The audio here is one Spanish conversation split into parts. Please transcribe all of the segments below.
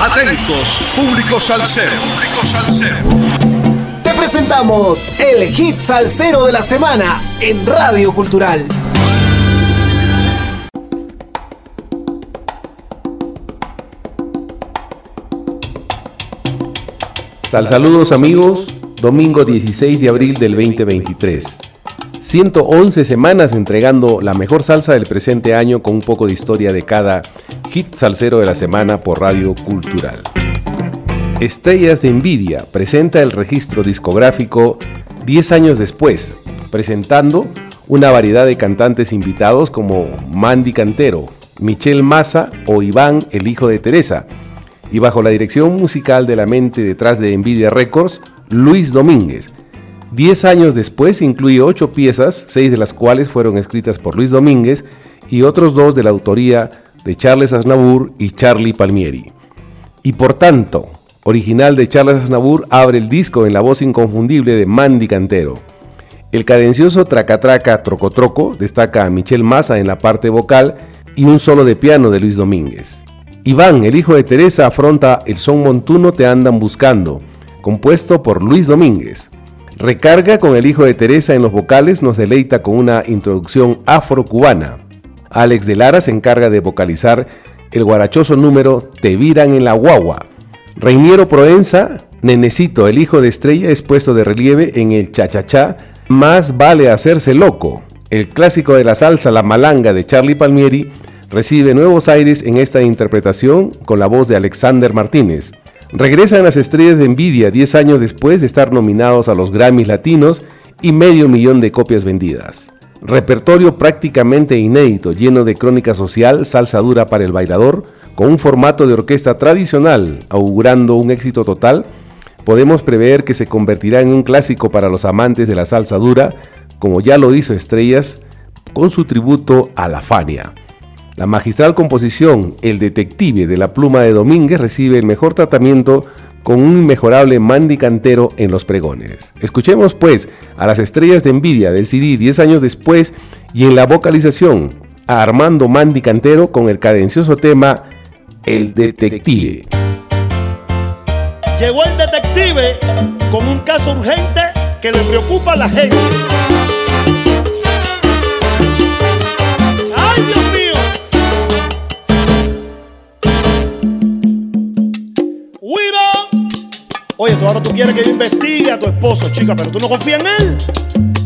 Atentos, público salsero. Público salsero. Te presentamos el hit salsero de la semana en Radio Cultural. Sal saludos amigos, domingo 16 de abril del 2023. 111 semanas entregando la mejor salsa del presente año con un poco de historia de cada hit salsero de la semana por Radio Cultural. Estrellas de Envidia presenta el registro discográfico 10 años después, presentando una variedad de cantantes invitados como Mandy Cantero, Michelle Massa o Iván, el hijo de Teresa, y bajo la dirección musical de la mente detrás de Envidia Records, Luis Domínguez. Diez años después incluye ocho piezas, seis de las cuales fueron escritas por Luis Domínguez y otros dos de la autoría de Charles Aznavour y Charlie Palmieri. Y por tanto, original de Charles Aznavour abre el disco en la voz inconfundible de Mandy Cantero. El cadencioso Traca Traca Troco Troco destaca a Michelle Massa en la parte vocal y un solo de piano de Luis Domínguez. Iván, el hijo de Teresa, afronta el son montuno Te andan buscando, compuesto por Luis Domínguez. Recarga con el hijo de Teresa en los vocales, nos deleita con una introducción afro-cubana. Alex de Lara se encarga de vocalizar el guarachoso número Te viran en la guagua. Reiniero Proenza, Nenecito, el hijo de Estrella, es puesto de relieve en el cha-cha-cha Más vale hacerse loco. El clásico de la salsa La Malanga de Charlie Palmieri recibe nuevos aires en esta interpretación con la voz de Alexander Martínez. Regresan las estrellas de Envidia 10 años después de estar nominados a los Grammys Latinos y medio millón de copias vendidas. Repertorio prácticamente inédito, lleno de crónica social, salsa dura para el bailador, con un formato de orquesta tradicional, augurando un éxito total, podemos prever que se convertirá en un clásico para los amantes de la salsa dura, como ya lo hizo Estrellas con su tributo a la Fania. La magistral composición El Detective de la pluma de Domínguez recibe el mejor tratamiento con un inmejorable Mandy Cantero en los pregones. Escuchemos pues a las estrellas de envidia del CD 10 años después y en la vocalización a Armando Mandy Cantero con el cadencioso tema El Detective. Llegó el detective con un caso urgente que le preocupa a la gente. Oye, tú ahora tú quieres que yo investigue a tu esposo, chica, pero tú no confías en él.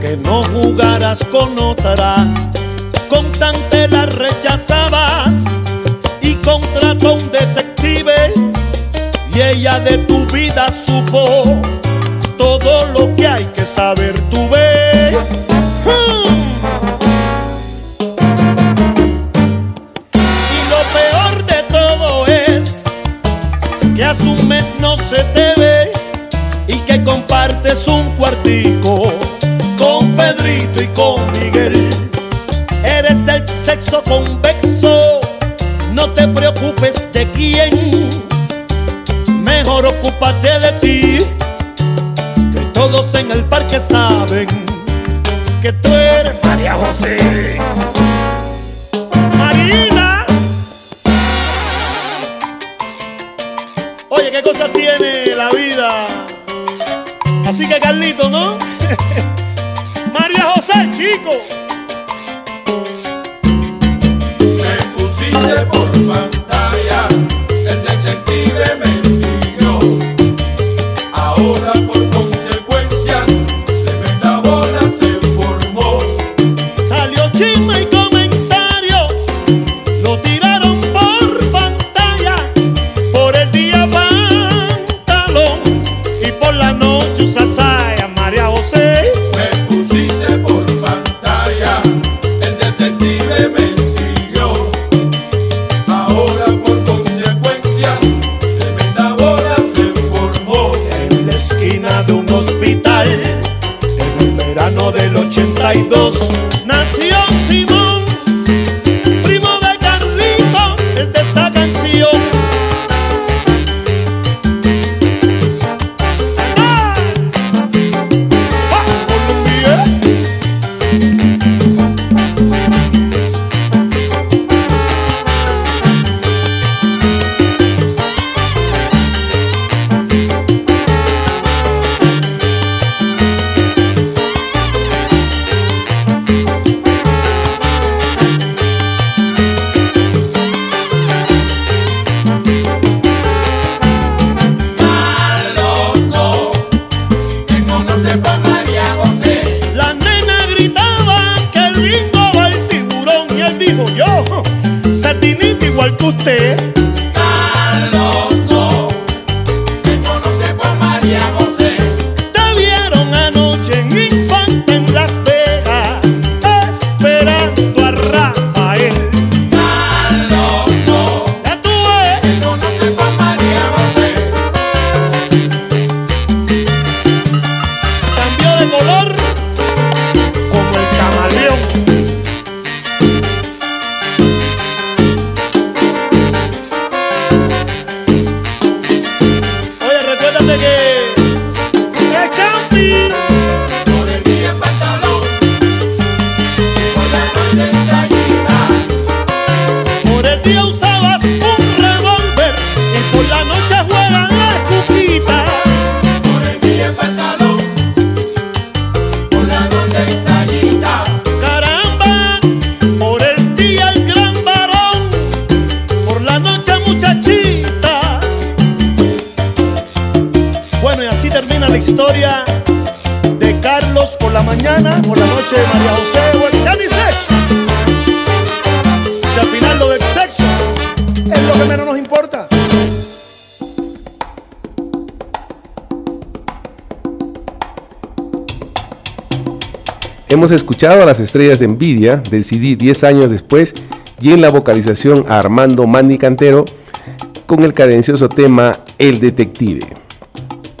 Que no jugaras con otra, con tante la rechazabas y contrató un detective. Y ella de tu vida supo todo lo que hay que saber tu ves. Un mes no se te ve y que compartes un cuartico con Pedrito y con Miguel. Eres del sexo convexo, no te preocupes de quién, mejor ocúpate de que Carlito, ¿no? María José, chico. Me pusiste por pantalla, el detective me siguió. Ahora dijo yo, satinito igual que usted. Mañana, por la noche María José. Ni sexo. Si al final lo del sexo es lo que menos nos importa. Hemos escuchado a las estrellas de Envidia del CD 10 años después y en la vocalización a Armando Mandy Cantero con el cadencioso tema El Detective.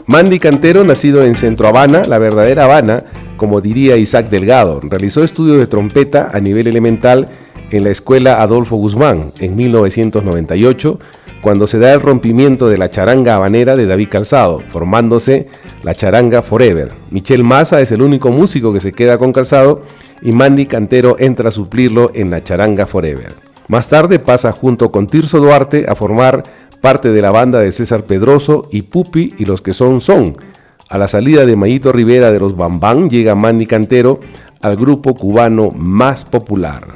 Mandy Cantero, nacido en Centro Habana, la verdadera Habana, como diría Isaac Delgado, realizó estudios de trompeta a nivel elemental en la escuela Adolfo Guzmán en 1998, cuando se da el rompimiento de la charanga habanera de David Calzado, formándose la charanga Forever. Michel Maza es el único músico que se queda con Calzado y Mandy Cantero entra a suplirlo en la charanga Forever. Más tarde pasa junto con Tirso Duarte a formar parte de la banda de César Pedroso y Pupi y los que son son. A la salida de Mayito Rivera de los Bambán llega Mandy Cantero al grupo cubano más popular.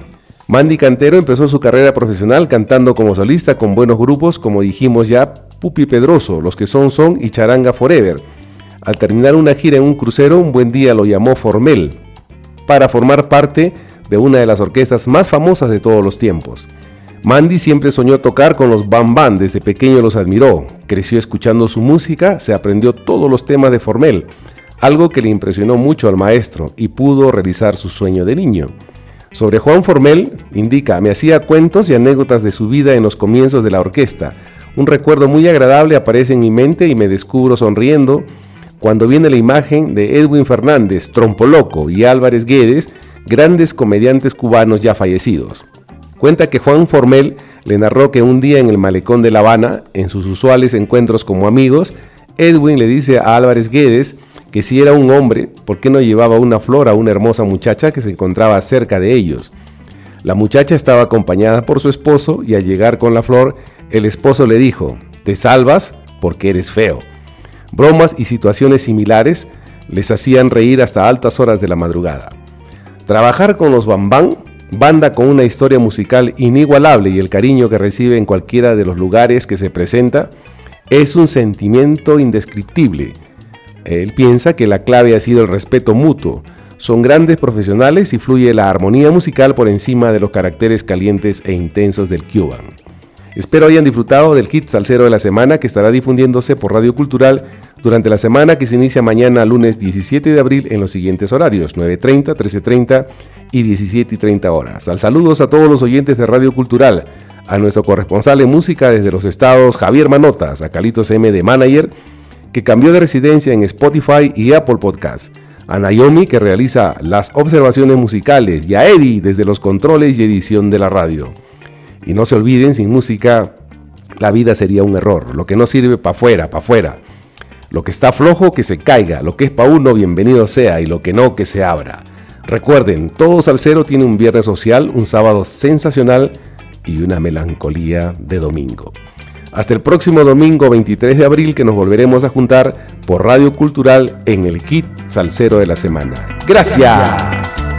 Mandy Cantero empezó su carrera profesional cantando como solista con buenos grupos como dijimos ya Pupi Pedroso, los que son son y Charanga Forever. Al terminar una gira en un crucero, un buen día lo llamó Formel para formar parte de una de las orquestas más famosas de todos los tiempos. Mandy siempre soñó tocar con los Bam Bam, desde pequeño los admiró, creció escuchando su música, se aprendió todos los temas de Formel, algo que le impresionó mucho al maestro y pudo realizar su sueño de niño. Sobre Juan Formel, indica, me hacía cuentos y anécdotas de su vida en los comienzos de la orquesta. Un recuerdo muy agradable aparece en mi mente y me descubro sonriendo cuando viene la imagen de Edwin Fernández, Trompoloco y Álvarez Guedes, grandes comediantes cubanos ya fallecidos. Cuenta que Juan Formel le narró que un día en el malecón de La Habana, en sus usuales encuentros como amigos, Edwin le dice a Álvarez Guedes que si era un hombre, ¿por qué no llevaba una flor a una hermosa muchacha que se encontraba cerca de ellos? La muchacha estaba acompañada por su esposo y al llegar con la flor, el esposo le dijo, te salvas porque eres feo. Bromas y situaciones similares les hacían reír hasta altas horas de la madrugada. Trabajar con los Bambán, banda con una historia musical inigualable y el cariño que recibe en cualquiera de los lugares que se presenta, es un sentimiento indescriptible. Él piensa que la clave ha sido el respeto mutuo. Son grandes profesionales y fluye la armonía musical por encima de los caracteres calientes e intensos del Cuban. Espero hayan disfrutado del hit salsero de la semana que estará difundiéndose por Radio Cultural durante la semana que se inicia mañana lunes 17 de abril en los siguientes horarios 9.30, 13.30 y 17.30 horas. Al saludos a todos los oyentes de Radio Cultural, a nuestro corresponsal en música desde los estados Javier Manotas, a Calitos M de Manager, que cambió de residencia en Spotify y Apple Podcast, a Naomi que realiza las observaciones musicales y a Eddie desde los controles y edición de la radio. Y no se olviden, sin música la vida sería un error. Lo que no sirve para afuera, para afuera. Lo que está flojo, que se caiga. Lo que es para uno, bienvenido sea. Y lo que no, que se abra. Recuerden, todo salsero tiene un viernes social, un sábado sensacional y una melancolía de domingo. Hasta el próximo domingo 23 de abril que nos volveremos a juntar por Radio Cultural en el Hit Salsero de la Semana. Gracias.